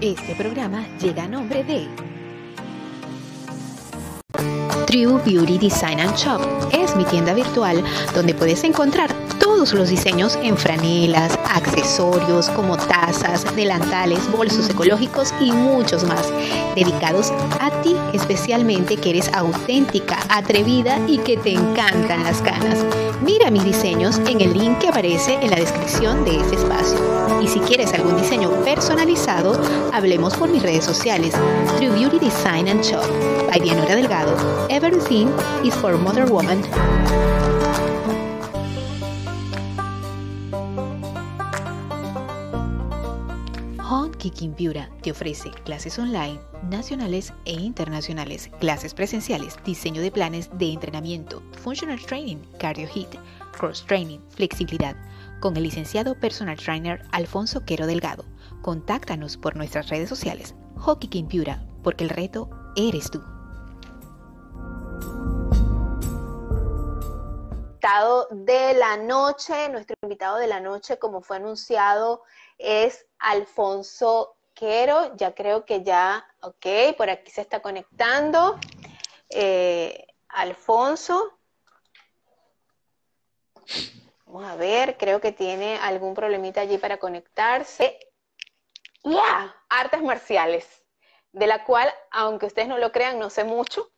Este programa llega a nombre de True Beauty Design and Shop. Es mi tienda virtual donde puedes encontrar todos los diseños en franelas, accesorios como tazas, delantales, bolsos ecológicos y muchos más, dedicados a ti especialmente que eres auténtica, atrevida y que te encantan las canas. Mira mis diseños en el link que aparece en la descripción de este espacio. Y si quieres algún diseño personalizado, hablemos por mis redes sociales. True Beauty Design and Shop. By Dianora Delgado. Everything is for Mother Woman. Kicking Piura te ofrece clases online, nacionales e internacionales, clases presenciales, diseño de planes de entrenamiento, functional training, cardio hit, cross training, flexibilidad, con el licenciado personal trainer Alfonso Quero Delgado. Contáctanos por nuestras redes sociales, Hockey King Piura, porque el reto eres tú. De la noche, nuestro invitado de la noche, como fue anunciado, es Alfonso Quero. Ya creo que ya, ok, por aquí se está conectando. Eh, Alfonso. Vamos a ver, creo que tiene algún problemita allí para conectarse. Ya, artes marciales, de la cual, aunque ustedes no lo crean, no sé mucho.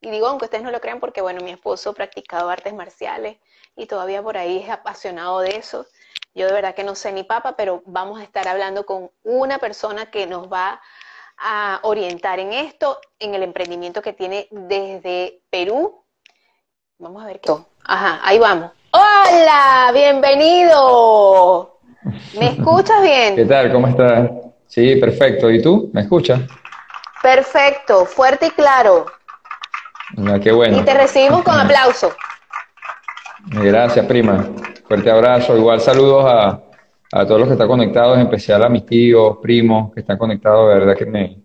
Y digo, aunque ustedes no lo crean, porque bueno, mi esposo practicado artes marciales y todavía por ahí es apasionado de eso. Yo de verdad que no sé ni papa, pero vamos a estar hablando con una persona que nos va a orientar en esto, en el emprendimiento que tiene desde Perú. Vamos a ver qué. Ajá, ahí vamos. Hola, bienvenido. ¿Me escuchas bien? ¿Qué tal? ¿Cómo estás? Sí, perfecto. ¿Y tú? ¿Me escuchas? Perfecto, fuerte y claro. Ah, qué bueno. Y te recibimos con aplauso. Gracias, prima. Fuerte abrazo. Igual saludos a, a todos los que están conectados, en especial a mis tíos, primos que están conectados. De verdad que me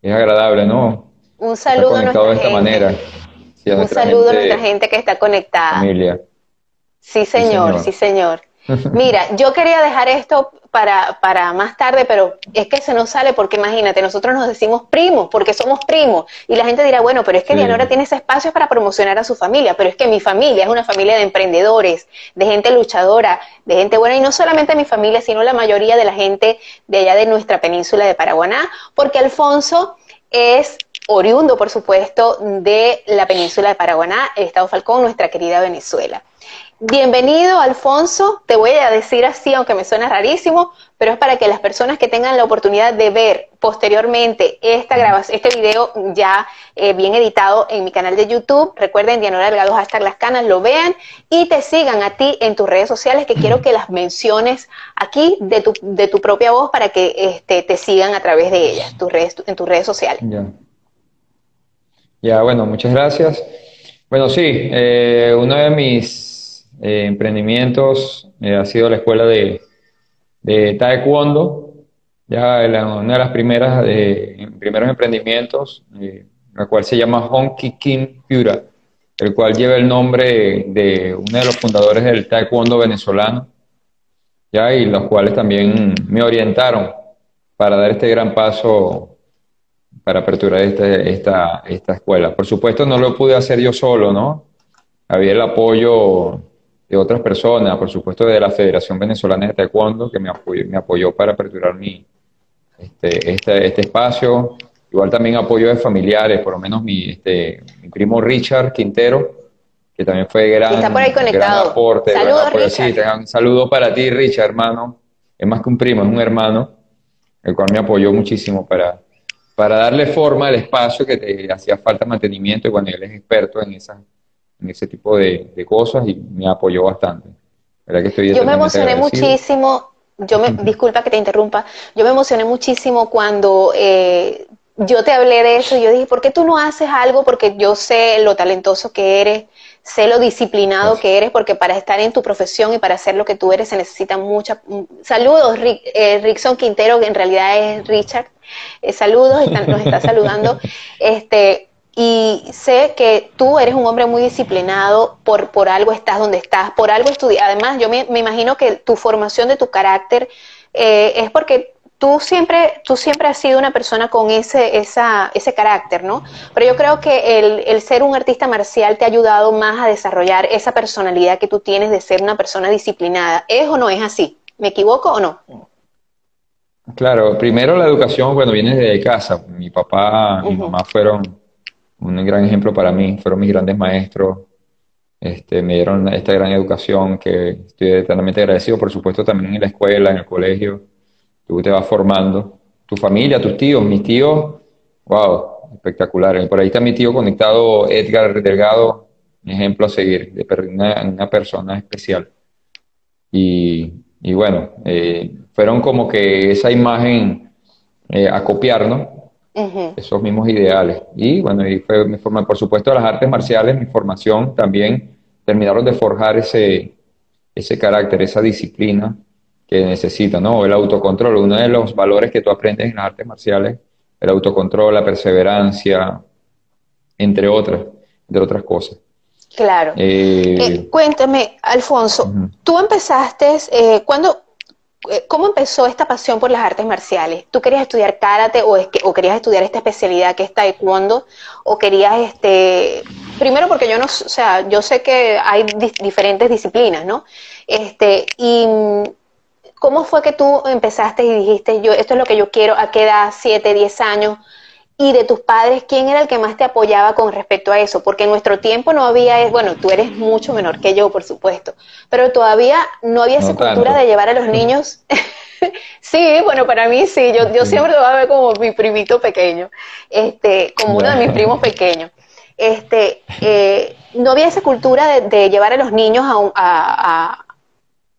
es agradable, ¿no? Un saludo a nuestra de esta gente. manera. Sí, a Un nuestra saludo a nuestra gente que está conectada. Familia. Sí, señor, sí, señor. señor. Mira, yo quería dejar esto para, para más tarde, pero es que se nos sale porque imagínate, nosotros nos decimos primos porque somos primos y la gente dirá, bueno, pero es que Sí. Dianora tiene ese espacio para promocionar a su familia, pero es que mi familia es una familia de emprendedores, de gente luchadora, de gente buena y no solamente mi familia, sino la mayoría de la gente de allá de nuestra península de Paraguaná, porque Alfonso es oriundo, por supuesto, de la península de Paraguaná, el estado Falcón, nuestra querida Venezuela. Bienvenido, Alfonso. Te voy a decir así, aunque me suena rarísimo, pero es para que las personas que tengan la oportunidad de ver posteriormente esta grabación, este video ya eh, bien editado en mi canal de YouTube, recuerden Dianora Delgado, hashtag las canas, lo vean y te sigan a ti en tus redes sociales, que quiero que las menciones aquí de tu, de tu propia voz para que este, te sigan a través de ellas, tus redes, en tus redes sociales. Ya. Ya, bueno, muchas gracias. Bueno, sí, eh, uno de mis eh, emprendimientos eh, ha sido la escuela de, de Taekwondo, ya la- una de las primeras primeros emprendimientos, eh, la cual se llama Honky King Pura, el cual lleva el nombre de uno de los fundadores del Taekwondo venezolano, ya, y los cuales también me orientaron para dar este gran paso para aperturar este- esta, esta escuela. Por supuesto, no lo pude hacer yo solo, ¿no? Había el apoyo de otras personas, por supuesto, de la Federación Venezolana de Taekwondo, que me apoyó, me apoyó para aperturar mi, este, este, este espacio. Igual también apoyo de familiares, por lo menos mi, este, mi primo Richard Quintero, que también fue gran, Está por ahí gran conectado. aporte. gran Saludos, apoyo. Sí, Richard. un saludo para ti, Richard, hermano. Es más que un primo, es un hermano, el cual me apoyó muchísimo para, para darle forma al espacio que te hacía falta mantenimiento y bueno, él es experto en, esa, en ese tipo de, de cosas y me apoyó bastante. ¿Verdad que estoy Yo me emocioné agradecido? muchísimo, yo me, disculpa que te interrumpa, yo me emocioné muchísimo cuando eh, yo te hablé de eso y yo dije, ¿por qué tú no haces algo? Porque yo sé lo talentoso que eres, sé lo disciplinado que eres, porque para estar en tu profesión y para hacer lo que tú eres se necesita mucha... mm, Saludos, Rick, eh, Rickson Quintero, que en realidad es Richard. Eh, saludos, están- nos está saludando. Este, y sé que tú eres un hombre muy disciplinado, por, por algo estás donde estás, por algo estudias. Además, yo me, me imagino que tu formación de tu carácter eh, es porque tú siempre, tú siempre has sido una persona con ese, esa, ese carácter, ¿no? Pero yo creo que el, el, ser un artista marcial te ha ayudado más a desarrollar esa personalidad que tú tienes de ser una persona disciplinada. ¿Es o no es así? ¿Me equivoco o no? Claro, primero la educación, bueno, viene de casa. Mi papá, mi mamá fueron un gran ejemplo para mí, fueron mis grandes maestros. Este, me dieron esta gran educación que estoy eternamente agradecido, por supuesto, también en la escuela, en el colegio tú te vas formando, tu familia, tus tíos, mis tíos, wow, espectacular. Por ahí está mi tío conectado, Edgar Delgado, ejemplo a seguir, de una, persona especial. Y, bueno, eh, fueron como que esa imagen eh, a copiar, ¿no? Esos mismos ideales. Y bueno, y fue mi forma, por supuesto, las artes marciales, mi formación también terminaron de forjar ese, ese carácter, esa disciplina que necesita, ¿no? El autocontrol, uno de los valores que tú aprendes en las artes marciales, el autocontrol, la perseverancia, entre otras, entre otras cosas. Claro. Eh, eh, cuéntame, Alfonso, tú empezaste, eh, ¿cuándo, ¿cómo empezó esta pasión por las artes marciales? ¿Tú querías estudiar karate o, es que, o querías estudiar esta especialidad que es taekwondo? ¿O querías, este, primero porque yo no, o sea, yo sé que hay diferentes disciplinas, ¿no? Este, y ¿Cómo fue que tú empezaste y dijiste, yo, esto es lo que yo quiero, a qué edad, 7, 10 años? Y de tus padres, ¿quién era el que más te apoyaba con respecto a eso? Porque en nuestro tiempo no había, bueno, tú eres mucho menor que yo, por supuesto, pero todavía no había esa cultura de llevar a los niños. sí, bueno, para mí sí, yo, yo siempre lo voy a ver como mi primito pequeño, este, como uno de mis primos pequeños. Este, eh, no había esa cultura de, llevar a los niños a,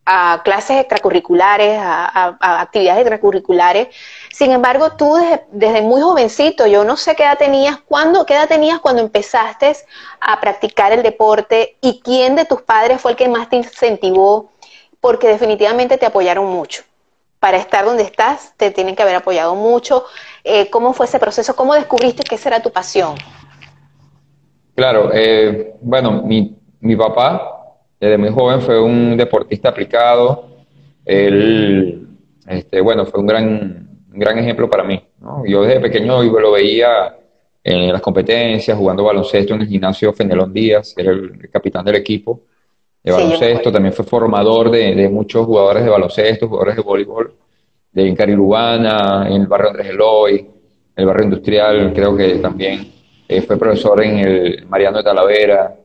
a clases extracurriculares, a, actividades extracurriculares. Sin embargo, tú desde, muy jovencito, yo no sé qué edad tenías, ¿cuándo, qué edad tenías cuando empezaste a practicar el deporte y quién de tus padres fue el que más te incentivó, porque definitivamente te apoyaron mucho. Para estar donde estás, te tienen que haber apoyado mucho. Eh, ¿Cómo fue ese proceso? ¿Cómo descubriste que esa era tu pasión? Claro, eh, bueno, mi, mi papá desde muy joven fue un deportista aplicado. Él, este, bueno, fue un gran, gran ejemplo para mí. Yo desde pequeño lo veía en las competencias, jugando baloncesto en el gimnasio Fenelón Díaz, era el capitán del equipo de baloncesto, también fue formador de, muchos jugadores de baloncesto, jugadores de voleibol, de Carilubana, en el barrio Andrés Eloy, en el barrio industrial, creo que también eh, fue profesor en el Mariano de Talavera,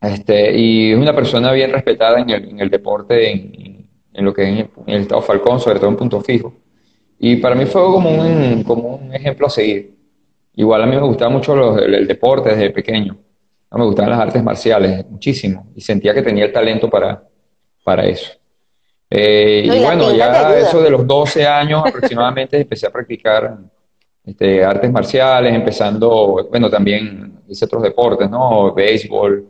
este, y es una persona bien respetada en el, en el deporte, en, en, lo que es en el Estado Falcón, sobre todo en punto fijo. Y para mí fue como un, como un ejemplo a seguir. Igual a mí me gustaba mucho el, deporte desde pequeño. me gustaban las artes marciales muchísimo y sentía que tenía el talento para, para eso. Eh, y bueno, ya eso de los 12 años aproximadamente empecé a practicar este, artes marciales, empezando, bueno, también hice otros deportes, ¿no? Béisbol,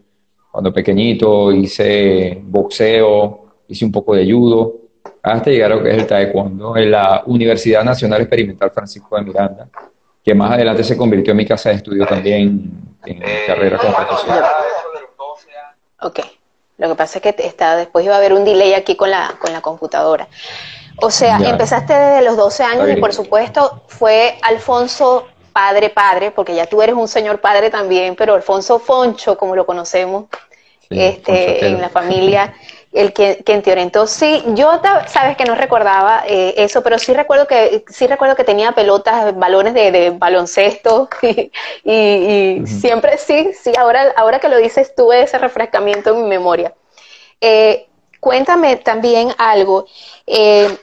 cuando pequeñito hice boxeo, hice un poco de judo, hasta llegar a lo que es el taekwondo en la Universidad Nacional Experimental Francisco de Miranda, que más adelante se convirtió en mi casa de estudio también en carrera como profesor. Ok, lo que pasa es que está, después iba a haber un delay aquí con la, con la computadora. O sea, empezaste desde los 12 años y por supuesto fue Alfonso padre, padre, porque ya tú eres un señor padre también, pero Alfonso Foncho, como lo conocemos, este, en la familia, el que, quien te orientó. Sí, yo sabes que no recordaba eh, eso, pero sí recuerdo que sí recuerdo que tenía pelotas, balones de, baloncesto y, siempre sí, sí. Ahora, ahora que lo dices, tuve ese refrescamiento en mi memoria. Eh, cuéntame también algo. Eh,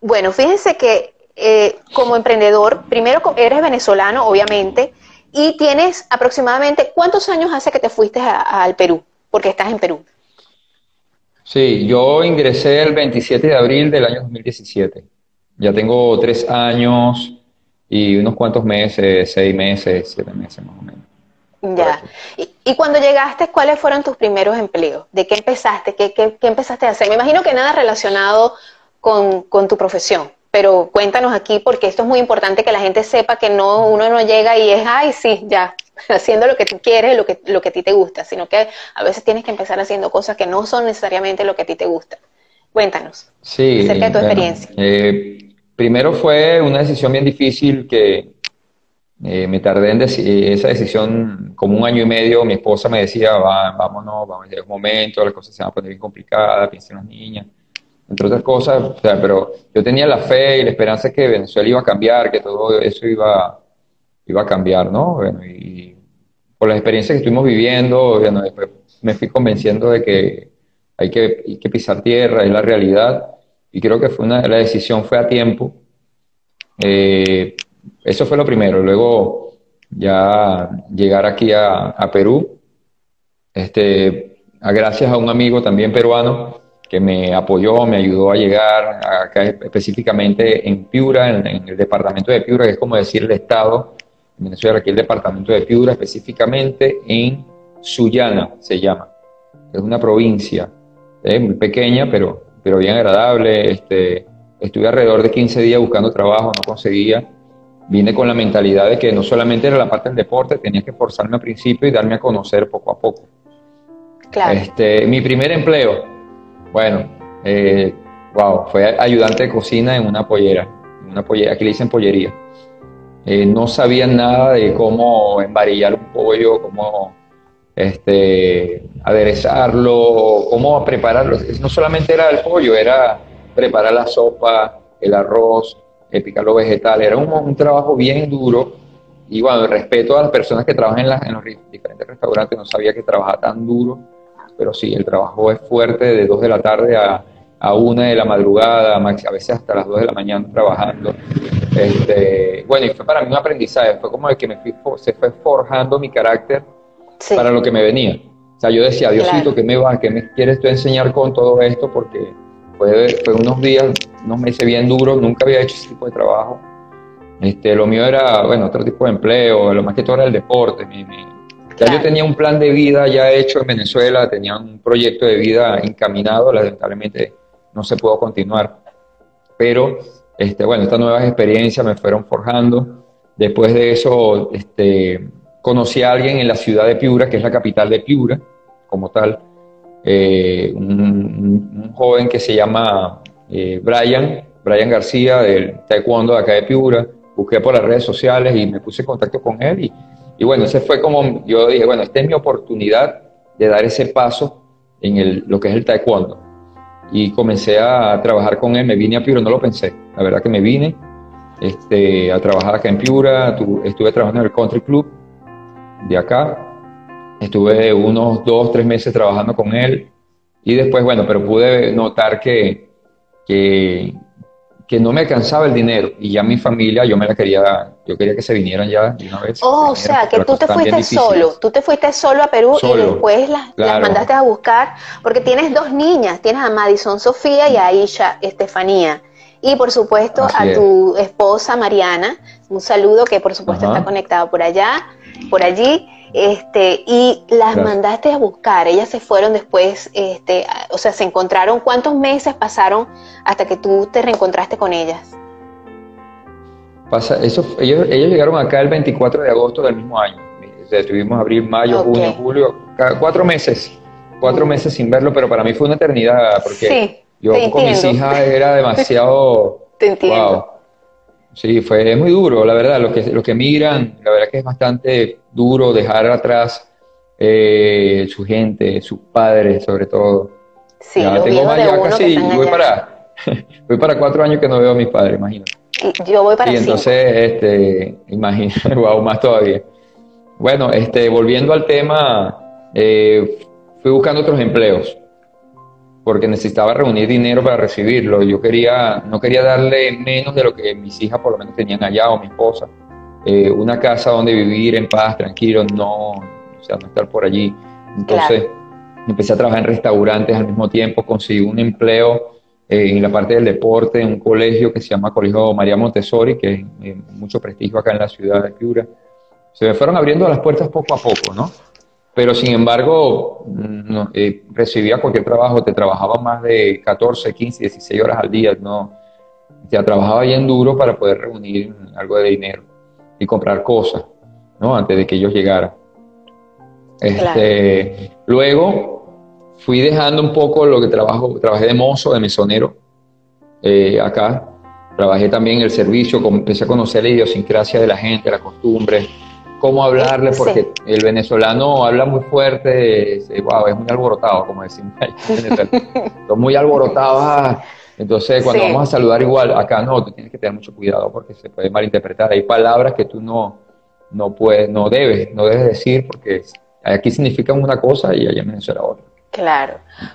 bueno, fíjense que eh, como emprendedor, primero eres venezolano, obviamente, y tienes aproximadamente, ¿cuántos años hace que te fuiste al Perú? Porque estás en Perú. Sí, yo ingresé el 27 de abril del año 2017. Ya tengo tres años y unos cuantos meses, seis meses, siete meses más o menos. Ya. Y, cuando llegaste, ¿cuáles fueron tus primeros empleos? ¿De qué empezaste? ¿Qué, qué, empezaste a hacer? Me imagino que nada relacionado con, con tu profesión pero cuéntanos aquí porque esto es muy importante que la gente sepa que no uno no llega y es, ay, sí, ya, haciendo lo que tú quieres, lo que, lo que a ti te gusta, sino que a veces tienes que empezar haciendo cosas que no son necesariamente lo que a ti te gusta. Cuéntanos sí, acerca de tu experiencia. Eh, primero fue una decisión bien difícil que eh, me tardé en esa decisión como un año y medio. Mi esposa me decía, Va, vámonos, vamos a un momento, las cosas se van a poner bien complicadas, piensen las niñas, entre otras cosas. pero yo tenía la fe y la esperanza que Venezuela iba a cambiar, que todo eso iba, iba a cambiar, ¿no? Y por las experiencias que estuvimos viviendo, después me fui convenciendo de que hay que, pisar tierra, es la realidad, y creo que fue una, la decisión fue a tiempo. Eh, eso fue lo primero. Luego ya llegar aquí a, Perú, este, a gracias a un amigo también peruano que me apoyó, me ayudó a llegar acá específicamente en Piura, en, el departamento de Piura, que es como decir el estado, Venezuela, aquí el departamento de Piura, específicamente en Sullana se llama. Es una provincia eh, muy pequeña, pero, pero bien agradable. Este, estuve alrededor de 15 días buscando trabajo, no conseguía vine con la mentalidad de que no solamente era la parte del deporte, tenía que forzarme al principio y darme a conocer poco a poco. Claro. Este, mi primer empleo, bueno, eh, wow, fue ayudante de cocina en una pollera, una pollera, aquí le dicen pollería. Eh, no sabía nada de cómo embarillar un pollo, cómo este, aderezarlo, cómo prepararlo. No solamente era el pollo, era preparar la sopa, el arroz, picar los vegetales. Era un, trabajo bien duro y bueno, respeto a las personas que trabajan en, los diferentes restaurantes, no sabía que trabajaba tan duro, pero sí, el trabajo es fuerte de 2 de la tarde a, a 1 de la madrugada, a veces hasta las 2 de la mañana trabajando. Este, bueno, y fue para mí un aprendizaje, fue como el que me se fue forjando mi carácter para lo que me venía. O sea, yo decía, Diosito, ¿qué me va, qué me quieres tú enseñar con todo esto? Porque fue, fue unos días, unos meses bien duros, nunca había hecho ese tipo de trabajo. Este, lo mío era, bueno, otro tipo de empleo, lo más que todo era el deporte. ya yo tenía un plan de vida ya hecho en Venezuela, tenía un proyecto de vida encaminado, lamentablemente no se pudo continuar. Pero, este, bueno, estas nuevas experiencias me fueron forjando. Después de eso, este, conocí a alguien en la ciudad de Piura, que es la capital de Piura, como tal, eh, un, joven que se llama eh, Brian, Brian García, del Taekwondo de acá de Piura. Busqué por las redes sociales y me puse en contacto con él. Y, y bueno, ese fue como, yo dije, bueno, esta es mi oportunidad de dar ese paso en el, lo que es el Taekwondo. Y comencé a trabajar con él, me vine a Piura, no lo pensé, la verdad que me vine este, a trabajar acá en Piura, estuve trabajando en el Country Club de acá, Estuve unos dos, tres meses trabajando con él. Y después, bueno, pero pude notar que, que, que no me alcanzaba el dinero y ya mi familia, yo me la quería, yo quería que se vinieran ya de una vez. Oh, o sea, que tú te fuiste solo, tú te fuiste solo a Perú y después las, mandaste a buscar, porque tienes dos niñas, tienes a Madison Sofía y a Aisha Estefanía. Y por supuesto a tu esposa Mariana, un saludo que por supuesto está conectado por allá, por allí este, y las mandaste a buscar, ellas se fueron después, este, o sea, se encontraron, ¿cuántos meses pasaron hasta que tú te reencontraste con ellas? Pasa, eso, ellos, ellos llegaron acá el 24 de agosto del mismo año, estuvimos abril, mayo, junio, julio, cuatro meses, cuatro meses sin verlo, pero para mí fue una eternidad, porque yo con mis hijas era demasiado... te entiendo. Sí, fue muy duro, la verdad. Los que, los que migran, la verdad que es bastante duro dejar atrás eh, su gente, sus padres, sobre todo. Sí, ya, tengo más, ya casi, voy para, voy para cuatro años que no veo a mis padres, imagínate. Yo voy para Y entonces, este, wow, más todavía. Bueno, este, volviendo al tema, eh, fui buscando otros empleos porque necesitaba reunir dinero para recibirlo. Yo quería, no quería darle menos de lo que mis hijas por lo menos tenían allá o mi esposa. Eh, una casa donde vivir en paz, tranquilo, no, o sea, no estar por allí. Entonces empecé a trabajar en restaurantes al mismo tiempo, conseguí un empleo eh, en la parte del deporte en un colegio que se llama Colegio María Montessori, que es eh, mucho prestigio acá en la ciudad de Piura. Se me fueron abriendo las puertas poco a poco, ¿no? Pero sin embargo no, eh, recibía cualquier trabajo, te trabajaba más de 14, 15, 16 horas al día, no, ya trabajaba bien duro para poder reunir algo de dinero y comprar cosas, ¿no? Antes de que ellos llegaran. Este, Luego fui dejando un poco lo que trabajo, trabajé de mozo, de mesonero eh, acá. Trabajé también en el servicio, empecé a conocer la idiosincrasia de la gente, la costumbre, cómo hablarle, porque el venezolano habla muy fuerte, es, wow, es muy alborotado, como decimos Son muy alborotados. Ah. Entonces, cuando vamos a saludar igual, acá no, tú tienes que tener mucho cuidado porque se puede malinterpretar. Hay palabras que tú no, no puedes, no debes, no debes decir porque aquí significan una cosa y allá en Venezuela otra. Claro.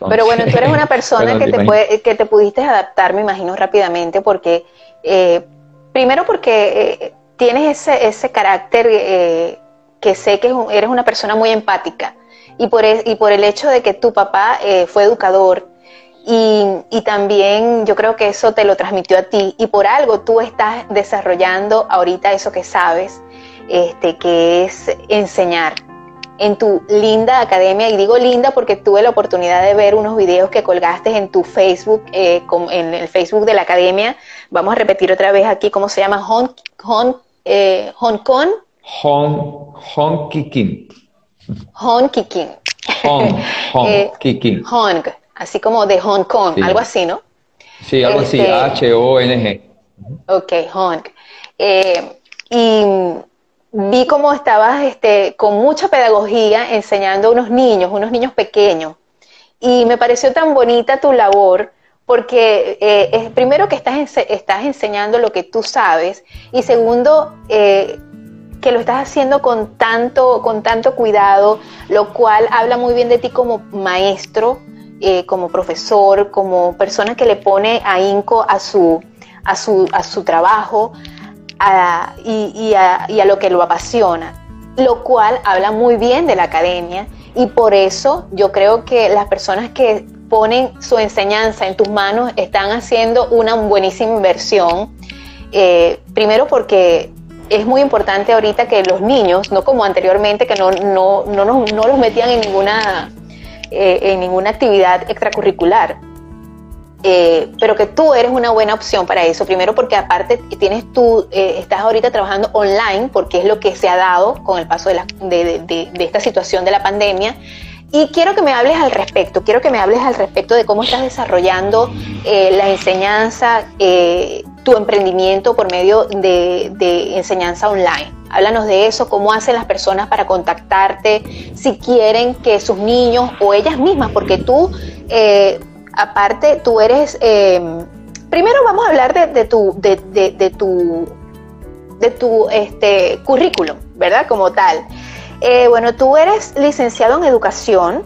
Pero bueno, tú eres una persona que, te puede, que te pudiste adaptar, me imagino, rápidamente, porque, eh, primero porque eh, tienes ese, ese carácter eh, que sé que eres una persona muy empática, y por, y por el hecho de que tu papá fue educador, y, y, también yo creo que eso te lo transmitió a ti, y por algo tú estás desarrollando ahorita eso que sabes, este, que es enseñar en tu linda academia, y digo linda porque tuve la oportunidad de ver unos videos que colgaste en tu Facebook, eh, en el Facebook de la academia. Vamos a repetir otra vez aquí cómo se llama Hong, Hong, eh, Hong Kong. Hong, Hong Kikin. Hong Kikin. Hong, Hong eh, Kikin. Hong, así como de Hong Kong, algo así, ¿no? Sí, algo así, este, H-O-N-G. Ok, Hong. Eh, y vi cómo estabas este, con mucha pedagogía enseñando a unos niños, unos niños pequeños. Y me pareció tan bonita tu labor porque eh, primero que estás, estás enseñando lo que tú sabes y segundo eh, que lo estás haciendo con tanto, con tanto cuidado, lo cual habla muy bien de ti como maestro, eh, como profesor, como persona que le pone ahínco a su, a su, a su trabajo, y, a, lo que lo apasiona, lo cual habla muy bien de la academia y por eso yo creo que las personas que ponen su enseñanza en tus manos están haciendo una buenísima inversión. Eh, primero porque es muy importante ahorita que los niños, no como anteriormente, que no, no, no, no los metían en ninguna, eh, en ninguna actividad extracurricular, eh, pero que tú eres una buena opción para eso. Primero porque aparte tienes tú, eh, estás ahorita trabajando online, porque es lo que se ha dado con el paso de, la, de, esta situación de la pandemia. Y quiero que me hables al respecto, quiero que me hables al respecto de cómo estás desarrollando eh, la enseñanza, tu emprendimiento por medio de, de, enseñanza online. Háblanos de eso, cómo hacen las personas para contactarte, si quieren que sus niños o ellas mismas, porque tú aparte tú eres, eh, primero vamos a hablar de, tu, de, tu, de tu este, currículum, ¿verdad? Como tal. Eh, bueno, tú eres licenciado en educación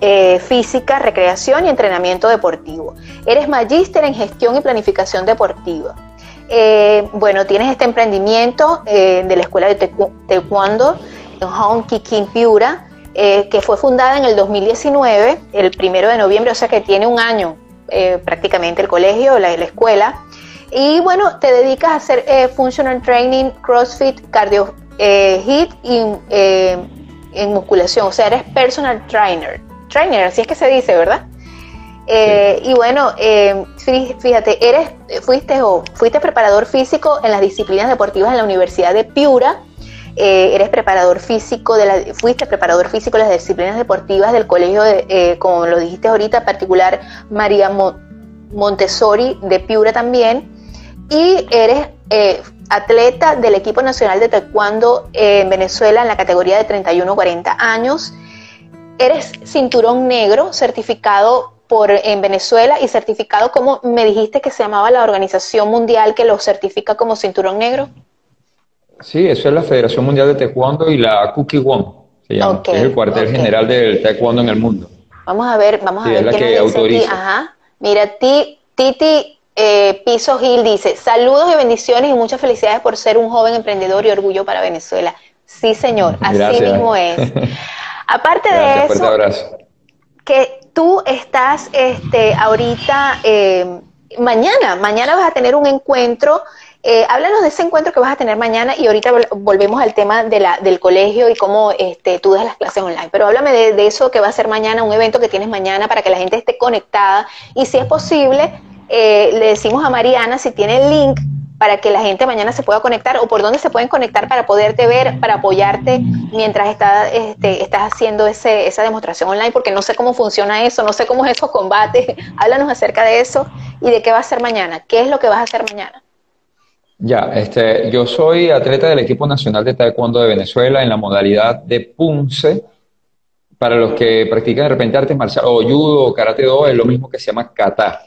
eh, física, recreación y entrenamiento deportivo. Eres magíster en gestión y planificación deportiva. bueno, tienes este emprendimiento de la escuela de taekwondo en Hong Kikin Piura eh, que fue fundada en el 2019, el primero de noviembre, o sea que tiene un año eh, prácticamente el colegio, la, la escuela. Y bueno, te dedicas a hacer eh, functional training, CrossFit, cardio hit y en musculación, o sea, eres personal trainer. Trainer, así es que se dice, ¿verdad? Y bueno, fíjate, eres, fuiste o fuiste preparador físico en las disciplinas deportivas en la Universidad de Piura eh, eres preparador físico, de la, fuiste preparador físico de las disciplinas deportivas del colegio, eh, como lo dijiste ahorita, particular María Montessori de Piura también, y eres eh, atleta del equipo nacional de taekwondo en Venezuela en la categoría de 31-40 años. Eres cinturón negro certificado por, en Venezuela y certificado como me dijiste que se llamaba la organización mundial que lo certifica como cinturón negro. Sí, eso es la Federación Mundial de Taekwondo y la Cookie Won, se llama, es el cuartel general del Taekwondo en el mundo. Vamos a ver, vamos a ver. Es la que autoriza. Ajá. Mira, Titi eh, Piso Gil dice, saludos y bendiciones y muchas felicidades por ser un joven emprendedor y orgullo para Venezuela. Sí, señor, así mismo es. Aparte de eso, que tú estás este, ahorita, eh, mañana, mañana vas a tener un encuentro eh, háblanos de ese encuentro que vas a tener mañana y ahorita volvemos al tema de la, del colegio y cómo este, tú das las clases online. Pero háblame de, eso que va a ser mañana, un evento que tienes mañana para que la gente esté conectada y si es posible, eh, le decimos a Mariana si tiene el link para que la gente mañana se pueda conectar o por dónde se pueden conectar para poderte ver, para apoyarte mientras está, este, estás haciendo ese, esa demostración online, porque no sé cómo funciona eso, no sé cómo es esos combates. Háblanos acerca de eso y de qué va a hacer mañana. ¿Qué es lo que vas a hacer mañana? Ya, este, yo soy atleta del equipo nacional de taekwondo de Venezuela en la modalidad de punce. Para los que practican de repente artes marciales o judo o karate do es lo mismo que se llama kata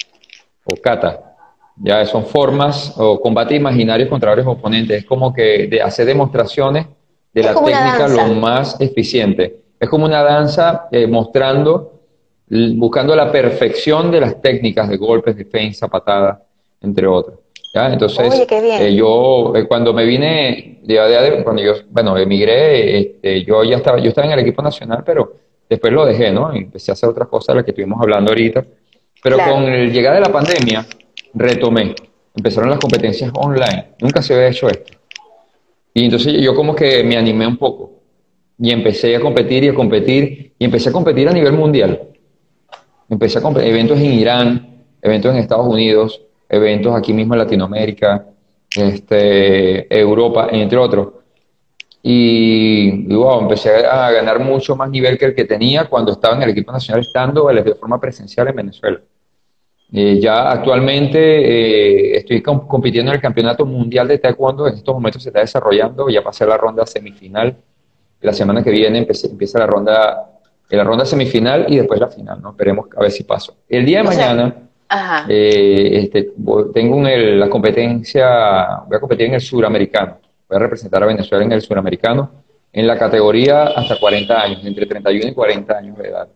o kata. Ya son formas o combate imaginarios contra varios oponentes. Es como que de hacer demostraciones de la técnica lo más eficiente. Es como una danza eh, mostrando, buscando la perfección de las técnicas de golpes, defensa, patada, entre otros. ¿Ya? Entonces, eh, yo eh, cuando me vine, cuando yo, bueno, emigré, este, yo ya estaba, yo estaba en el equipo nacional, pero después lo dejé, ¿no? Y empecé a hacer otras cosas de las que estuvimos hablando ahorita. Pero con el llegada de la pandemia, retomé. Empezaron las competencias online. Nunca se había hecho esto. Y entonces yo como que me animé un poco. Y empecé a competir y a competir. Y empecé a competir a nivel mundial. Empecé a competir eventos en Irán, eventos en Estados Unidos, eventos aquí mismo en Latinoamérica, este, Europa, entre otros. Y, y, wow, empecé a ganar mucho más nivel que el que tenía cuando estaba en el equipo nacional estando de forma presencial en Venezuela. Eh, ya actualmente eh, estoy compitiendo en el Campeonato Mundial de Taekwondo, en estos momentos se está desarrollando, ya pasé la ronda semifinal, la semana que viene empieza la ronda, la ronda semifinal y después la final, ¿no? Esperemos a ver si paso. El día de mañana eh, este, tengo la competencia, voy a competir en el suramericano, voy a representar a Venezuela en el suramericano, en la categoría hasta 40 años, entre 31 y 40 años de edad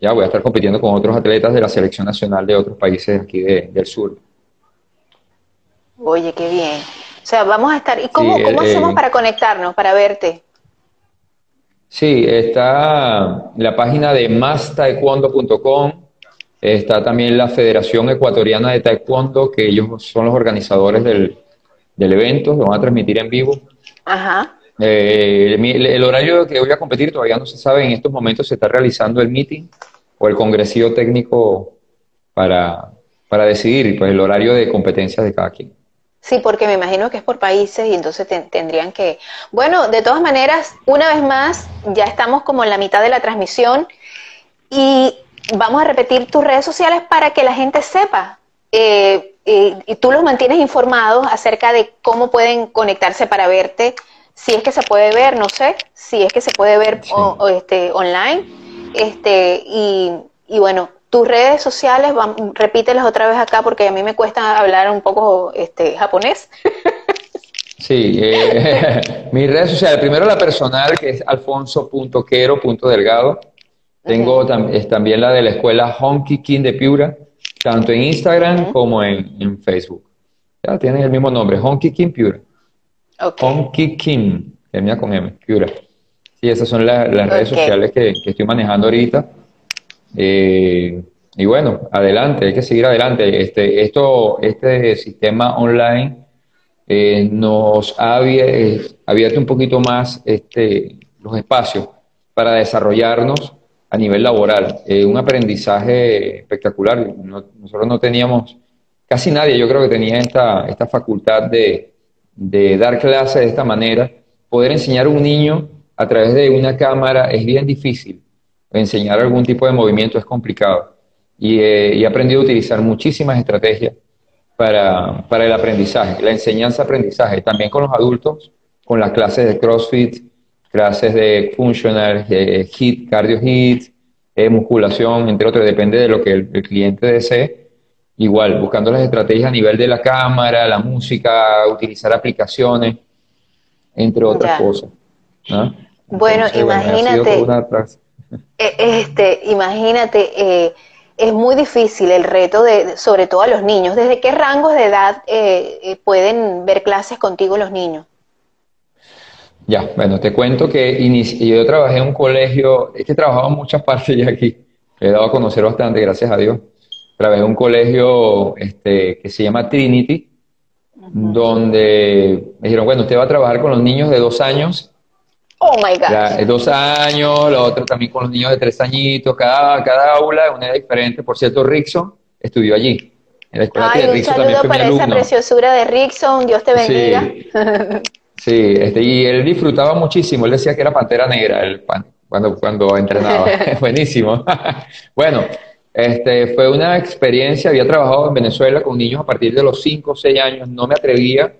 ya voy a estar compitiendo con otros atletas de la selección nacional de otros países aquí del sur. Oye, qué bien. O sea, vamos a estar. ¿Y cómo, cómo hacemos para conectarnos, para verte? Sí, está la página de mastaekwondo.com. Está también la Federación Ecuatoriana de Taekwondo, que ellos son los organizadores del, del evento, lo van a transmitir en vivo. Ajá. Eh, el, horario que voy a competir todavía no se sabe. En estos momentos se está realizando el meeting o el congresivo técnico para, para decidir pues, el horario de competencias de cada quien. Sí, porque me imagino que es por países y entonces tendrían que... Bueno, de todas maneras, una vez más, ya estamos como en la mitad de la transmisión y vamos a repetir tus redes sociales para que la gente sepa. Eh, eh, y tú los mantienes informados acerca de cómo pueden conectarse para verte si es que se puede ver, no sé, si es que se puede ver o, este, online. Este, y, y, bueno, tus redes sociales, repítelas otra vez acá porque a mí me cuesta hablar un poco este, japonés. Sí, eh, mis redes sociales, primero la personal que es alfonso.quero.delgado. Tengo también la de la escuela Honky King de Piura, tanto en Instagram como en, en, Facebook. Ya tienen el mismo nombre, Honky King Piura. Okay. Kim, mía con M, Cura. Sí, esas son las redes sociales que, estoy manejando ahorita. Eh, y bueno, adelante, hay que seguir adelante. Este, esto, este sistema online eh, nos ha abierto un poquito más este, los espacios para desarrollarnos a nivel laboral. Eh, un aprendizaje espectacular. nosotros no teníamos, casi nadie yo creo que tenía esta, esta facultad de, de dar clases de esta manera, poder enseñar a un niño a través de una cámara es bien difícil. Enseñar algún tipo de movimiento es complicado. Y, he aprendido a utilizar muchísimas estrategias para, el aprendizaje, la enseñanza-aprendizaje, también con los adultos, con las clases de CrossFit, clases de Functional, eh, HIT, Cardio HIT, eh, musculación, entre otros, depende de lo que el cliente desee igual, buscando las estrategias a nivel de la cámara, la música, utilizar aplicaciones, entre otras cosas. Bueno, imagínate, e, este, imagínate, eh, es muy difícil el reto de, sobre todo a los niños. ¿Desde qué rangos de edad eh, eh, pueden ver clases contigo los niños? Ya, bueno, te cuento que yo trabajé en un colegio, es que he trabajado en muchas partes ya aquí, he dado a conocer bastante, gracias a Dios trabajé en un colegio este, que se llama Trinity, donde me dijeron, bueno, usted va a trabajar con los niños de dos años. Oh my God. dos años, la otra también con los niños de tres añitos, cada, cada aula es una edad diferente. Por cierto, Rickson estudió allí. En la escuela Ay, de un saludo para esa preciosura de Rickson, Dios te bendiga. Sí, este, y él disfrutaba muchísimo, él decía que era pantera negra él, cuando, cuando entrenaba. Buenísimo. bueno, este, fue una experiencia, había trabajado en Venezuela con niños a partir de los 5 o 6 años, no me atrevía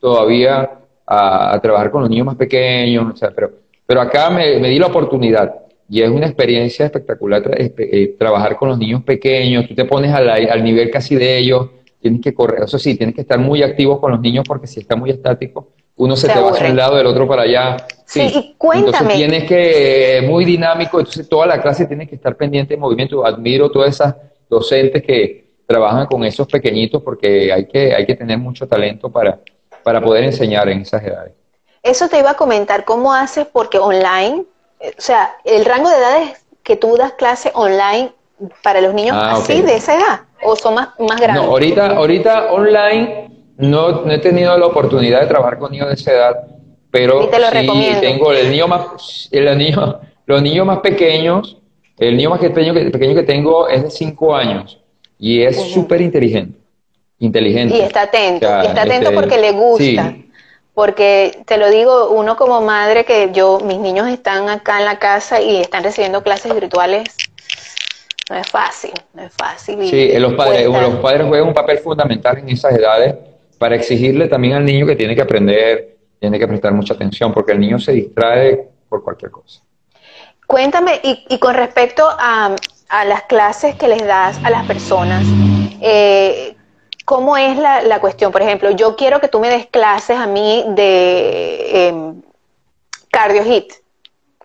todavía a, trabajar con los niños más pequeños, pero, pero acá me, di la oportunidad y es una experiencia espectacular eh, trabajar con los niños pequeños, tú te pones al, al nivel casi de ellos, tienes que correr, eso sí, tienes que estar muy activos con los niños porque si está muy estático, uno se, te va hacia un lado, del otro para allá. Sí, y cuéntame. Entonces tienes que, muy dinámico, entonces toda la clase tiene que estar pendiente de movimiento. Admiro todas esas docentes que trabajan con esos pequeñitos porque hay que, hay que tener mucho talento para, para poder enseñar en esas edades. Eso te iba a comentar, ¿cómo haces? Porque online, o sea, el rango de edades que tú das clase online para los niños ah, así, de esa edad, o son más, más grandes? No, ahorita, ahorita online no, he tenido la oportunidad de trabajar con niños de esa edad, pero sí tengo el niño más, el niño, los niños más pequeños, el niño más pequeño que, pequeño que tengo es de 5 años y es súper inteligente, inteligente. Y está atento, y está atento este, porque le gusta. Porque te lo digo, uno como madre que yo, mis niños están acá en la casa y están recibiendo clases virtuales no es fácil, no es fácil. Sí, los padres, los padres juegan un papel fundamental en esas edades para exigirle también al niño que tiene que aprender, tiene que prestar mucha atención, porque el niño se distrae por cualquier cosa. Cuéntame, y, con respecto a, las clases que les das a las personas, eh, ¿cómo es la, cuestión? Por ejemplo, yo quiero que tú me des clases a mí de em, cardio hit,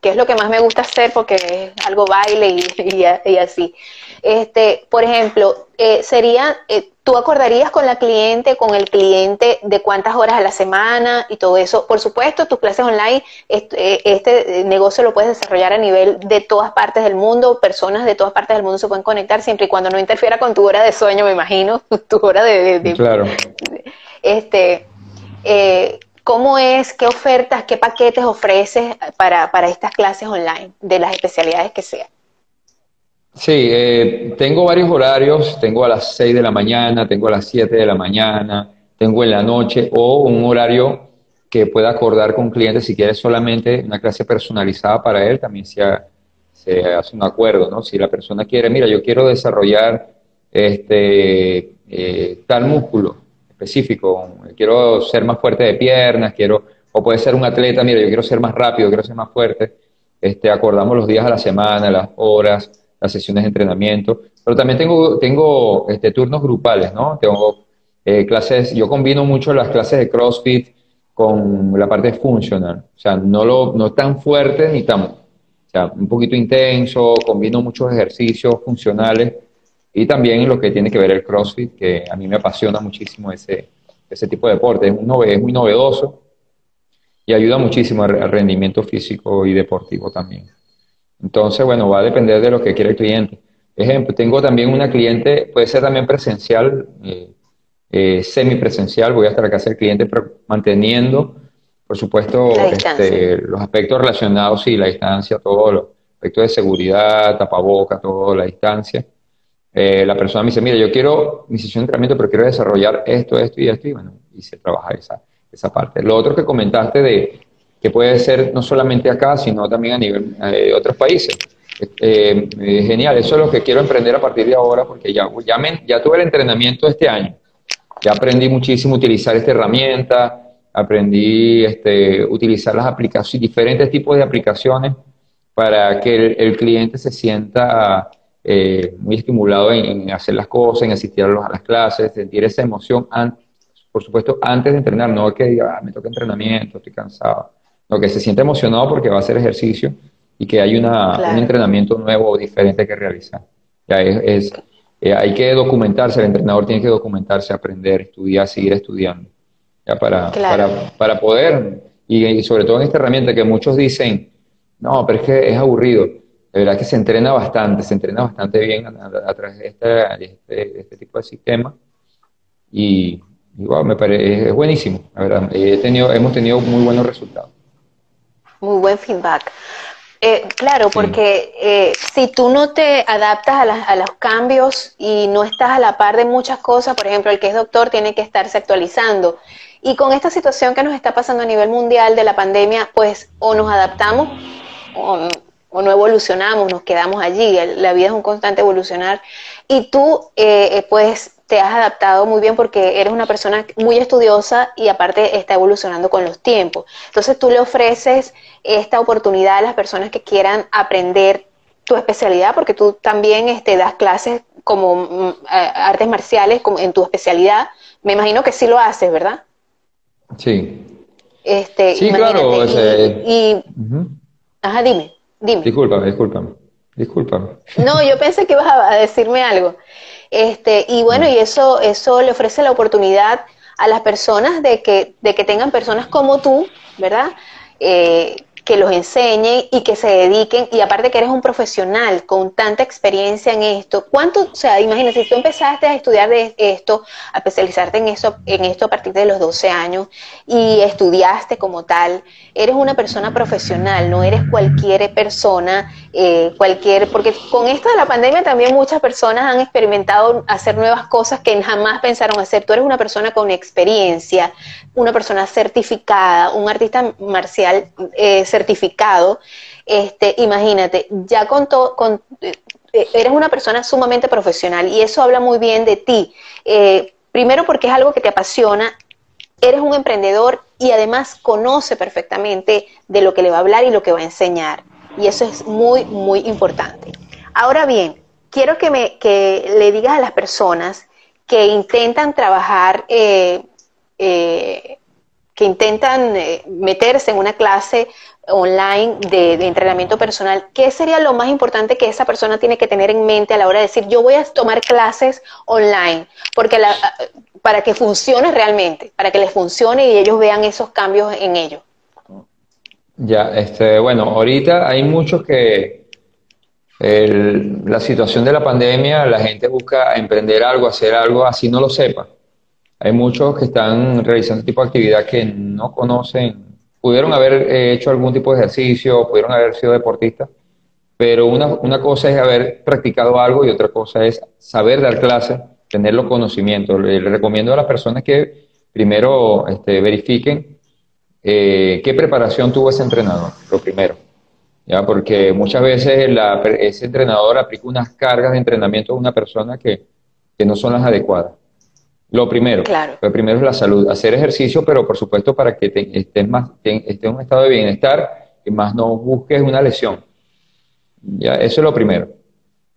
que es lo que más me gusta hacer porque es algo baile y, y así. Este, por ejemplo, eh, sería, eh, tú acordarías con la cliente, con el cliente, de cuántas horas a la semana y todo eso. Por supuesto, tus clases online, este, este negocio lo puedes desarrollar a nivel de todas partes del mundo, personas de todas partes del mundo se pueden conectar siempre y cuando no interfiera con tu hora de sueño, me imagino, tu hora de... claro. Este, eh, ¿Cómo es, qué ofertas, qué paquetes ofreces para, para estas clases online, de las especialidades que sean? Sí, eh, tengo varios horarios, tengo a las 6 de la mañana, tengo a las 7 de la mañana, tengo en la noche o un horario que pueda acordar con clientes si quiere solamente una clase personalizada para él, también se, se hace un acuerdo, ¿no? Si la persona quiere, mira, yo quiero desarrollar este eh, tal músculo específico, quiero ser más fuerte de piernas, quiero, o puede ser un atleta, mira, yo quiero ser más rápido, quiero ser más fuerte, este, acordamos los días a la semana, las horas, las sesiones de entrenamiento, pero también tengo, tengo este, turnos grupales, ¿no? Tengo eh, clases, yo combino mucho las clases de CrossFit con la parte funcional, o sea, no, lo, no tan fuerte ni tan, o sea, un poquito intenso, combino muchos ejercicios funcionales y también lo que tiene que ver el CrossFit, que a mí me apasiona muchísimo ese, ese tipo de deporte, es, un, es muy novedoso y ayuda muchísimo al rendimiento físico y deportivo también. Entonces, bueno, va a depender de lo que quiere el cliente. Ejemplo, tengo también una cliente, puede ser también presencial, eh, eh, semipresencial, voy a estar a casa del cliente, pero manteniendo, por supuesto, este, los aspectos relacionados, sí, la distancia, todos los aspectos de seguridad, tapaboca, todo, la distancia. Eh, la persona me dice, mira, yo quiero mi sesión de entrenamiento, pero quiero desarrollar esto, esto y esto, y bueno, y se trabaja esa, esa parte. Lo otro que comentaste de que puede ser no solamente acá, sino también a nivel eh, de otros países. Eh, eh, genial, eso es lo que quiero emprender a partir de ahora, porque ya, ya, ya tuve el entrenamiento este año, ya aprendí muchísimo utilizar esta herramienta, aprendí este, utilizar las aplicaciones, diferentes tipos de aplicaciones para que el, cliente se sienta muy estimulado en, hacer las cosas, en asistir a, las clases, sentir esa emoción, por supuesto, antes de entrenar, no que diga, ah, me toca entrenamiento, estoy cansado lo que se siente emocionado porque va a hacer ejercicio y que hay una, un entrenamiento nuevo o diferente que realizar. Ya es, eh, hay que documentarse, el entrenador tiene que documentarse, aprender, estudiar, seguir estudiando, ya para, para, para poder, y, sobre todo en esta herramienta que muchos dicen, no, pero es que es aburrido. De verdad que se entrena bastante, se entrena bastante bien a, través de este, este, tipo de sistema. Y, igual me parece, es buenísimo, la verdad. He tenido, hemos tenido muy buenos resultados. Muy buen feedback. Eh, claro, porque eh, si tú no te adaptas a, a, los cambios y no estás a la par de muchas cosas, por ejemplo, el que es doctor tiene que estarse actualizando. Y con esta situación que nos está pasando a nivel mundial de la pandemia, pues o nos adaptamos o, no evolucionamos, nos quedamos allí. La vida es un constante evolucionar. Y tú, eh, pues, te has adaptado muy bien porque eres una persona muy estudiosa y aparte está evolucionando con los tiempos. Entonces tú le ofreces esta oportunidad a las personas que quieran aprender tu especialidad, porque tú también este, das clases como mm, artes marciales como en tu especialidad. Me imagino que sí lo haces, ¿verdad? Sí. Este, sí, claro. Y, Ajá, dime, dime. Discúlpame, discúlpame. Discúlpame. No, yo pensé que ibas a decirme algo. Este, y bueno, y eso, eso le ofrece la oportunidad a las personas de que, de que tengan personas como tú, ¿verdad? Eh, que los enseñen y que se dediquen, y aparte que eres un profesional con tanta experiencia en esto, ¿cuánto, o sea, imagínate, si tú empezaste a estudiar de esto, a especializarte en eso, en esto a partir de los 12 años, y estudiaste como tal, eres una persona profesional, no eres cualquier persona, eh, cualquier, porque con esto de la pandemia también muchas personas han experimentado hacer nuevas cosas que jamás pensaron hacer. Tú eres una persona con experiencia, una persona certificada, un artista marcial eh, certificado, este, imagínate, ya con todo, con, eh, eres una persona sumamente profesional y eso habla muy bien de ti. Eh, primero porque es algo que te apasiona, eres un emprendedor y además conoce perfectamente de lo que le va a hablar y lo que va a enseñar. Y eso es muy, muy importante. Ahora bien, quiero que, me, que le digas a las personas que intentan trabajar eh, eh, que intentan eh, meterse en una clase online de, entrenamiento personal, ¿qué sería lo más importante que esa persona tiene que tener en mente a la hora de decir, yo voy a tomar clases online? Porque la, para que funcione realmente, para que les funcione y ellos vean esos cambios en ellos. Ya, este, bueno, ahorita hay muchos que la situación de la pandemia, la gente busca emprender algo, hacer algo, así no lo sepa. Hay muchos que están realizando tipo de actividad que no conocen, pudieron haber eh, hecho algún tipo de ejercicio, pudieron haber sido deportistas, pero una, una cosa es haber practicado algo y otra cosa es saber dar clases, tener los conocimientos. Le, recomiendo a las personas que primero este, verifiquen eh, qué preparación tuvo ese entrenador, lo primero. ¿ya? Porque muchas veces ese entrenador aplica unas cargas de entrenamiento a una persona que, que no son las adecuadas. Lo primero, lo primero es la salud, hacer ejercicio, pero por supuesto para que estés, más, estés en un estado de bienestar, y más no busques una lesión. Ya, eso es lo primero.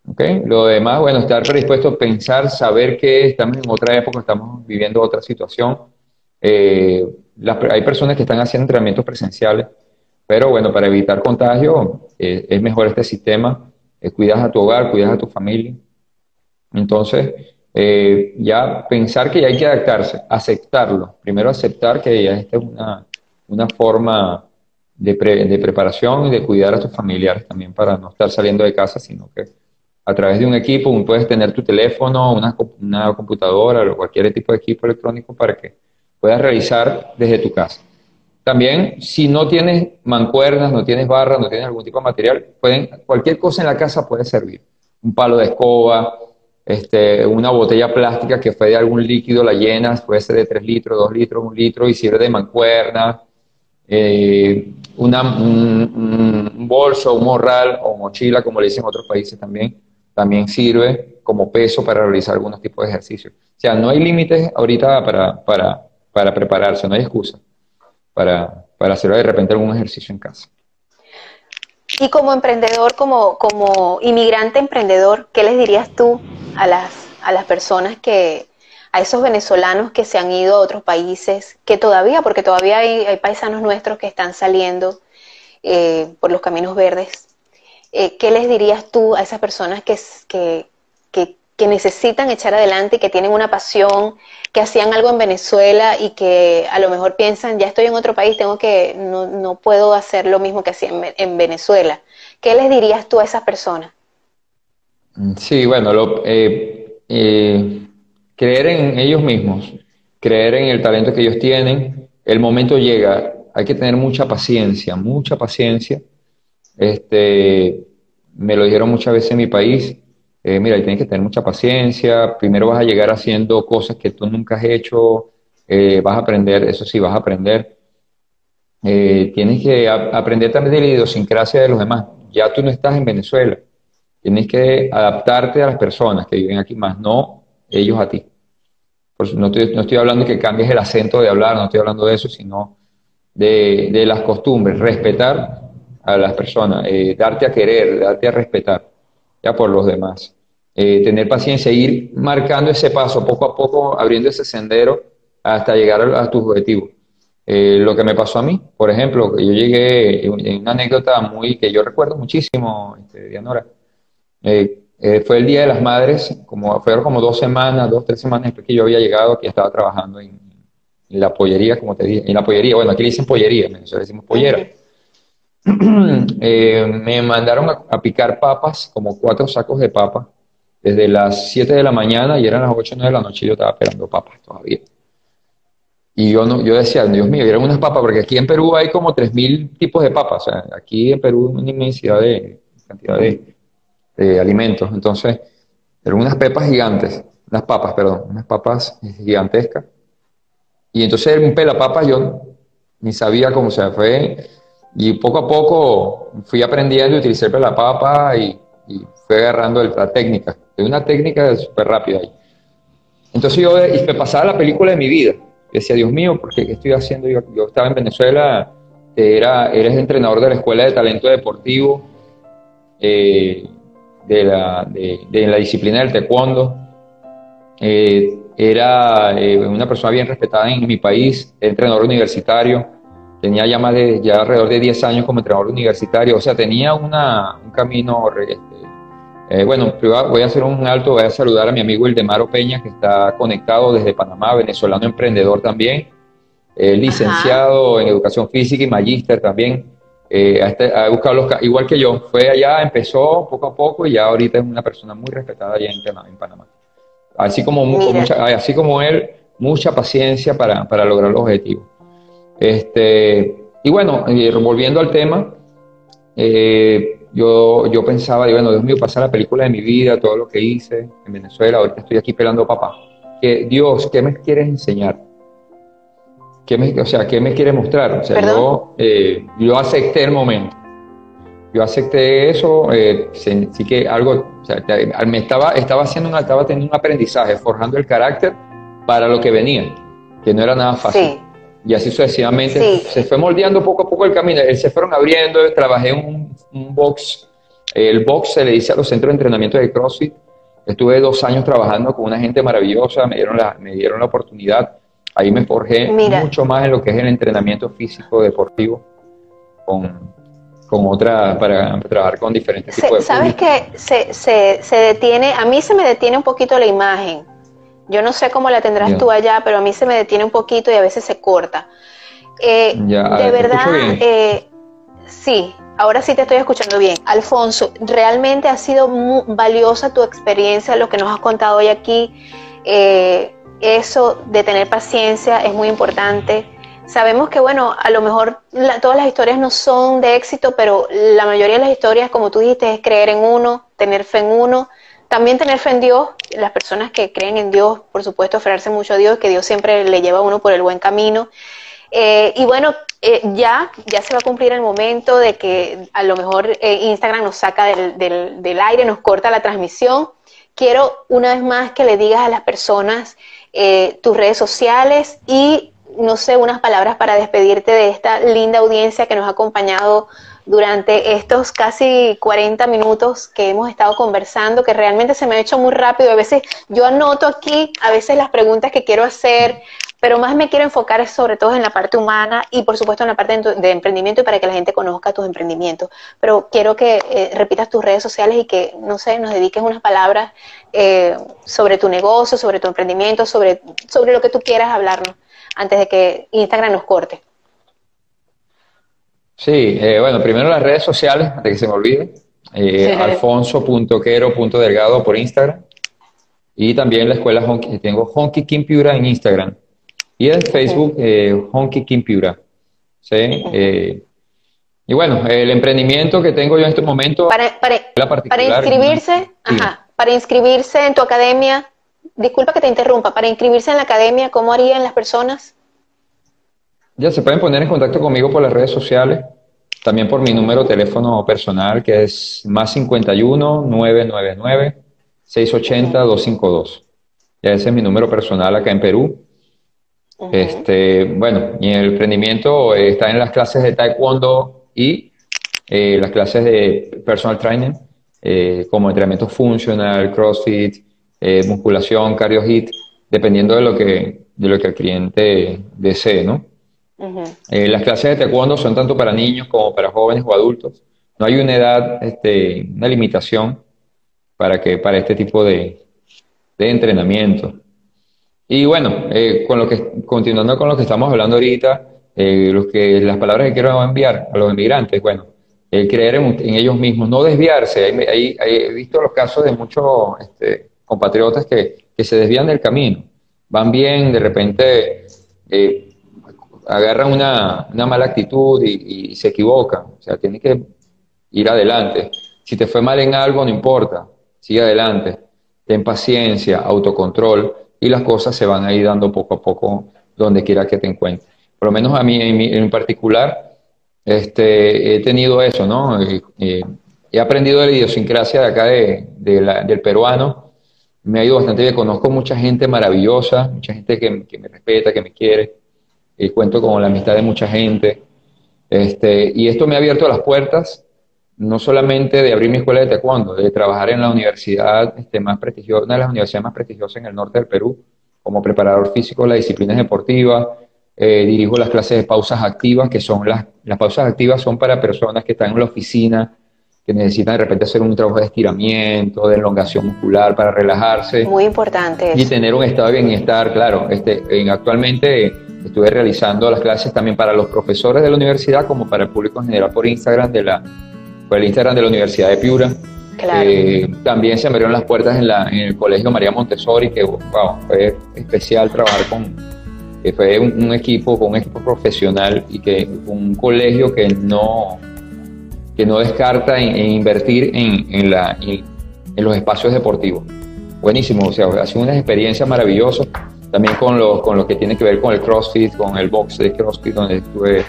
¿Okay? Lo demás, bueno, estar predispuesto a pensar, saber que estamos en otra época, estamos viviendo otra situación. Eh, hay personas que están haciendo entrenamientos presenciales, pero bueno, para evitar contagio eh, es mejor este sistema. Eh, cuidas a tu hogar, cuidas a tu familia. Entonces, eh, ya pensar que ya hay que adaptarse, aceptarlo. Primero aceptar que ya esta es una, una forma de, de, preparación y de cuidar a tus familiares también para no estar saliendo de casa, sino que a través de un equipo puedes tener tu teléfono, una, una computadora o cualquier tipo de equipo electrónico para que puedas realizar desde tu casa. También, si no tienes mancuernas, no tienes barras, no tienes algún tipo de material, pueden, cualquier cosa en la casa puede servir. Un palo de escoba, este, una botella plástica que fue de algún líquido, la llenas, puede ser de 3 litros, 2 litros, 1 litro y sirve de mancuerna, eh, una, un, bolso, un morral o mochila, como le dicen en otros países también, también sirve como peso para realizar algunos tipos de ejercicios. O sea, no hay límites ahorita para, para, para prepararse, no hay excusa para, para hacer de repente algún ejercicio en casa. Y como emprendedor, como, como inmigrante emprendedor, ¿qué les dirías tú a las, a las personas que, a esos venezolanos que se han ido a otros países, que todavía, porque todavía hay, hay paisanos nuestros que están saliendo eh, por los caminos verdes, eh, ¿qué les dirías tú a esas personas que, que, que necesitan echar adelante y que tienen una pasión, que hacían algo en Venezuela y que a lo mejor piensan, ya estoy en otro país, tengo que, no, no puedo hacer lo mismo que hacía en, Venezuela. ¿Qué les dirías tú a esas personas? Sí, bueno, lo, eh, eh, creer en ellos mismos, creer en el talento que ellos tienen, el momento llega, hay que tener mucha paciencia, mucha paciencia. Este, me lo dijeron muchas veces en mi país, eh, mira, tienes que tener mucha paciencia, primero vas a llegar haciendo cosas que tú nunca has hecho, eh, vas a aprender, eso sí, vas a aprender. Eh, tienes que aprender también de la idiosincrasia de los demás. Ya tú no estás en Venezuela, tienes que adaptarte a las personas que viven aquí, más no ellos a ti. no, estoy, no estoy hablando de que cambies el acento de hablar, no estoy hablando de eso, sino de, de las costumbres, respetar a las personas, darte a querer, darte a respetar ya por los demás. Eh, tener paciencia, ir marcando ese paso poco a poco, abriendo ese sendero hasta llegar a, tus objetivos. Eh, lo que me pasó a mí, por ejemplo, yo llegué en una anécdota muy que yo recuerdo muchísimo, este, Dianora. Eh, fue el Día de las Madres, como, fueron como dos semanas, dos, tres semanas después que yo había llegado, que estaba trabajando en, la pollería, como te dije, en la pollería, bueno, aquí le dicen pollería, nosotros decimos pollera. Eh, me mandaron a, picar papas, como cuatro sacos de papas, desde las 7 de la mañana y eran las 8 o 9 de la noche yo estaba esperando papas todavía. Y yo, no, yo decía, Dios mío, eran unas papas, porque aquí en Perú hay como 3.000 tipos de papas. Aquí en Perú hay una inmensidad de cantidad de, alimentos. Entonces, eran unas pepas gigantes, unas papas, perdón, unas papas gigantescas. Y entonces un pelapapas yo ni sabía cómo se fue y poco a poco fui aprendiendo y utilicé la papa y, y fui agarrando la técnica. Es una técnica súper rápida. Entonces yo y me pasaba la película de mi vida. decía, Dios mío, ¿por qué, estoy haciendo? Yo, yo, estaba en Venezuela, era, eres entrenador de la Escuela de Talento Deportivo, eh, de, la, de, la disciplina del taekwondo. Eh, era eh, una persona bien respetada en mi país, entrenador universitario tenía ya más de, ya alrededor de 10 años como entrenador universitario, o sea, tenía una, un camino, este, eh, bueno, voy a hacer un alto, voy a saludar a mi amigo Ildemaro Peña, que está conectado desde Panamá, venezolano emprendedor también, eh, licenciado en educación física y magíster también, eh, este, ha, buscado los, igual que yo, fue allá, empezó poco a poco y ya ahorita es una persona muy respetada allá en Panamá. Así como, mucha, así como él, mucha paciencia para, para lograr los objetivos. Este, y bueno, volviendo al tema, eh, yo, yo pensaba, bueno, Dios mío, pasar la película de mi vida, todo lo que hice en Venezuela, ahorita estoy aquí pelando papá. Que, Dios, ¿qué me quieres enseñar? ¿Qué me, o sea, ¿qué me quieres mostrar? O sea, yo, eh, yo acepté el momento. Yo acepté eso, eh, sí que algo, o sea, me estaba, estaba haciendo una, estaba teniendo un aprendizaje, forjando el carácter para lo que venía, que no era nada fácil. Sí. Y así sucesivamente se fue moldeando poco a poco el camino. Se fueron abriendo, trabajé en un, box. El box se le dice a los centros de entrenamiento de CrossFit. Estuve dos años trabajando con una gente maravillosa, me dieron la, me dieron la oportunidad. Ahí me forjé mucho más en lo que es el entrenamiento físico deportivo con, con otra, para trabajar con diferentes tipos de Sabes que se, se, se detiene, a mí se me detiene un poquito la imagen yo no sé cómo la tendrás tú allá, pero a mí se me detiene un poquito y a veces se corta. Eh, de verdad, eh, sí, ahora sí te estoy escuchando bien. Alfonso, realmente ha sido muy valiosa tu experiencia, lo que nos has contado hoy aquí. Eh, eso de tener paciencia es muy importante. Sabemos que, bueno, a lo mejor todas las historias no son de éxito, pero la mayoría de las historias, como tú dijiste, es creer en uno, tener fe en uno también tener fe en Dios, las personas que creen en Dios, por supuesto, aferrarse mucho a Dios, que Dios siempre le lleva a uno por el buen camino. Eh, y bueno, eh, ya, ya se va a cumplir el momento de que a lo mejor eh, Instagram nos saca del, del, del, aire, nos corta la transmisión. Quiero una vez más que le digas a las personas tus redes sociales y, no sé, unas palabras para despedirte de esta linda audiencia que nos ha acompañado durante estos casi 40 minutos que hemos estado conversando, que realmente se me ha hecho muy rápido. A veces yo anoto aquí, a veces las preguntas que quiero hacer, pero más me quiero enfocar sobre todo en la parte humana y por supuesto en la parte de, emprendimiento y para que la gente conozca tus emprendimientos. Pero quiero que eh, repitas tus redes sociales y que, no sé, nos dediques unas palabras eh, sobre tu negocio, sobre tu emprendimiento, sobre, sobre lo que tú quieras hablarnos antes de que Instagram nos corte. Sí, eh, bueno, primero las redes sociales, antes de que se me olvide. Eh, Alfonso.quero.delgado por Instagram. Y también la escuela Honky, tengo Honky Kimpiura en Instagram. Y en Facebook, eh, Honky Kimpiura. ¿sí? Eh, y bueno, el emprendimiento que tengo yo en este momento... Para, para, inscribirse, ajá, para inscribirse en tu academia, disculpa que te interrumpa, para inscribirse en la academia, ¿cómo harían las personas? Ya se pueden poner en contacto conmigo por las redes sociales, también por mi número de teléfono personal que es más 51 999 680 252. Ya ese es mi número personal acá en Perú. Este, bueno, y el emprendimiento está en las clases de taekwondo y eh, las clases de personal training, eh, como entrenamiento funcional, crossfit, eh, musculación, cardio hit, dependiendo de lo que, de lo que el cliente desee, ¿no? Las clases de taekwondo son tanto para niños como para jóvenes o adultos. No hay una edad, este, una limitación para que para este tipo de, entrenamiento. Y bueno, eh, con lo que, continuando con lo que estamos hablando ahorita, eh, que, las palabras que quiero enviar a los inmigrantes, bueno, el creer en, ellos mismos, no desviarse. he visto los casos de muchos este, compatriotas que, se desvían del camino, van bien, de repente eh, agarran una, mala actitud y, y, se equivocan. O sea, tienen que ir adelante. Si te fue mal en algo, no importa, sigue adelante. Ten paciencia, autocontrol y las cosas se van a ir dando poco a poco donde quiera que te encuentres. Por lo menos a mí en, particular, este, he tenido eso, ¿no? he aprendido de la idiosincrasia de acá de, del peruano, me ha ido bastante bien, conozco mucha gente maravillosa, mucha gente que, me respeta, que me quiere, y cuento con la amistad de mucha gente, este, y esto me ha abierto las puertas no solamente de abrir mi escuela de taekwondo, de trabajar en la universidad este, más prestigiosa, una de las universidades más prestigiosas en el norte del Perú, como preparador físico de las disciplinas deportivas, eh, dirijo las clases de pausas activas, que son las, las pausas activas son para personas que están en la oficina, que necesitan de repente hacer un trabajo de estiramiento, de elongación muscular para relajarse. Muy importante. Y tener un estado de bienestar, claro. Este, en, actualmente estuve realizando las clases también para los profesores de la universidad como para el público en general por Instagram de la el Instagram de la Universidad de Piura. Eh, también se abrieron las puertas en, la, en, el Colegio María Montessori, que fue especial trabajar con, que fue un, equipo, con un equipo profesional y que un colegio que no, que no descarta en, invertir en, en, la, en, los espacios deportivos. Buenísimo, o sea, ha sido una experiencia maravillosa. También con lo, con lo que tiene que ver con el CrossFit, con el box de CrossFit, donde estuve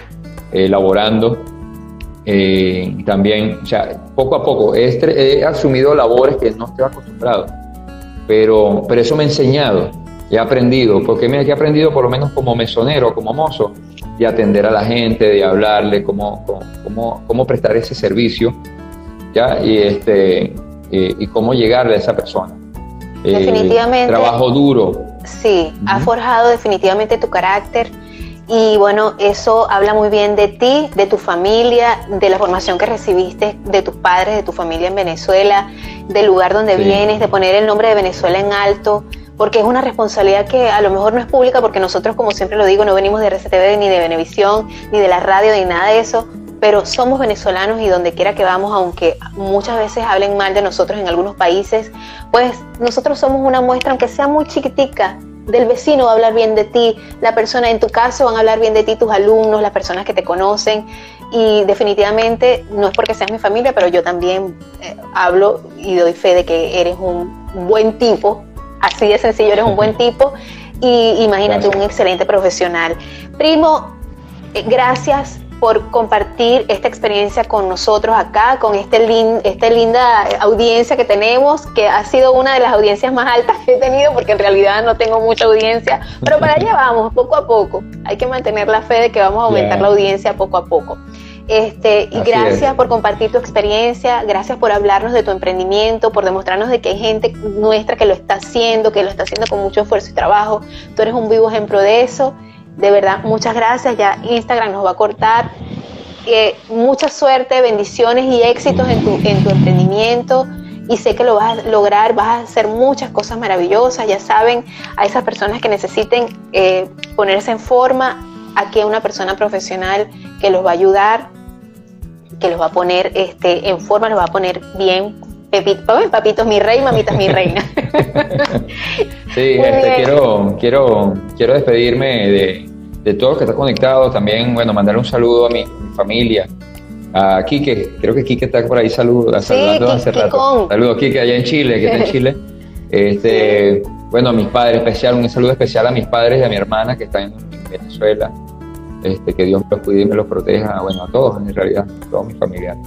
elaborando eh, también, o sea, poco a poco he, asumido labores que no estoy acostumbrado, pero, pero eso me ha enseñado, he aprendido, porque mira que he aprendido por lo menos como mesonero, como mozo, de atender a la gente, de hablarle, cómo, cómo, cómo prestar ese servicio, ¿ya? Y, este, eh, y cómo llegarle a esa persona. Eh, definitivamente. trabajo duro. Sí, ha forjado definitivamente tu carácter y bueno, eso habla muy bien de ti, de tu familia, de la formación que recibiste de tus padres, de tu familia en Venezuela, del lugar donde vienes, de poner el nombre de Venezuela en alto, porque es una responsabilidad que a lo mejor no es pública, porque nosotros, como siempre lo digo, no venimos de RCTV ni de Venevisión, ni de la radio, ni nada de eso, pero somos venezolanos y donde quiera que vamos, aunque muchas veces hablen mal de nosotros en algunos países, pues nosotros somos una muestra, aunque sea muy chiquitica, del vecino va a hablar bien de ti, la persona en tu caso van a hablar bien de ti, tus alumnos, las personas que te conocen. Y definitivamente, no es porque seas mi familia, pero yo también eh, hablo y doy fe de que eres un buen tipo, así de sencillo, eres un buen tipo. Y imagínate, un excelente profesional. Primo, eh, gracias por compartir esta experiencia con nosotros acá, con este lin, esta linda audiencia que tenemos, que ha sido una de las audiencias más altas que he tenido, porque en realidad no tengo mucha audiencia, pero para allá vamos, poco a poco. Hay que mantener la fe de que vamos a aumentar la audiencia poco a poco. Este, y gracias por compartir tu experiencia, gracias por hablarnos de tu emprendimiento, por demostrarnos de que hay gente nuestra que lo está haciendo, que lo está haciendo con mucho esfuerzo y trabajo. Tú eres un vivo ejemplo de eso. De verdad, muchas gracias. Ya Instagram nos va a cortar. Mucha suerte, bendiciones y éxitos en tu, en tu emprendimiento. Y sé que lo vas a lograr, vas a hacer muchas cosas maravillosas. Ya saben, a esas personas que necesiten eh, ponerse en forma, aquí hay una persona profesional que los va a ayudar, que los va a poner este, en forma, los va a poner bien Pepito, papitos mi rey, mamitas mi reina. sí, este, quiero, quiero, quiero despedirme de, de todo los que está conectado. También, bueno, mandar un saludo a mi, familia, a Quique, creo que Quique está por ahí salud, saludando hace rato. Saludos Quique allá en Chile, que está en Chile. Este, bueno, a mis padres especial, un saludo especial a mis padres y a mi hermana que están en Venezuela. Este, que Dios me los cuide y me los proteja, bueno, a todos en realidad, a todos mis familiares.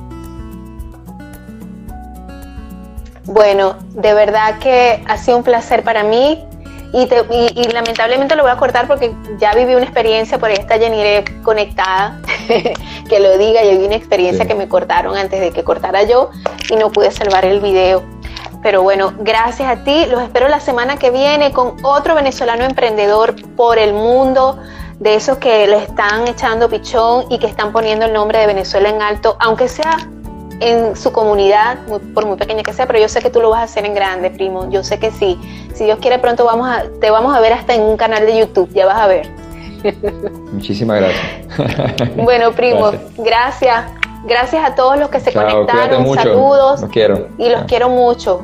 Bueno, de verdad que ha sido un placer para mí y, lamentablemente lo voy a cortar porque ya viví una experiencia, por ahí está Jenny conectada, que lo diga, yo viví una experiencia que me cortaron antes de que cortara yo y no pude salvar el video. Pero bueno, gracias a ti, los espero la semana que viene con otro venezolano emprendedor por el mundo, de esos que le están echando pichón y que están poniendo el nombre de Venezuela en alto, aunque sea en su comunidad, por muy pequeña que sea, pero yo sé que tú lo vas a hacer en grande, primo. Yo sé que sí. Si Dios quiere, pronto vamos a, te vamos a ver hasta en un canal de YouTube, ya vas a ver. Muchísimas gracias. bueno, primo, gracias. Gracias a todos los que se conectaron. Saludos. Los quiero. Y los quiero mucho.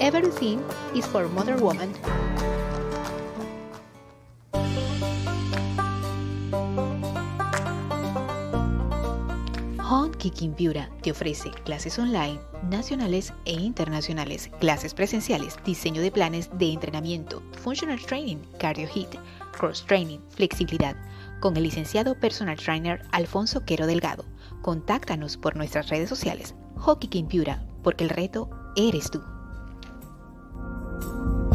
Everything is for Mother Woman. Home Kicking Piura te ofrece clases online, nacionales e internacionales, clases presenciales, diseño de planes de entrenamiento, functional training, cardio hit, cross training, flexibilidad, con el licenciado personal trainer Alfonso Quero Delgado. Contáctanos por nuestras redes sociales, Hockey Piura, porque el reto eres tú. 嗯。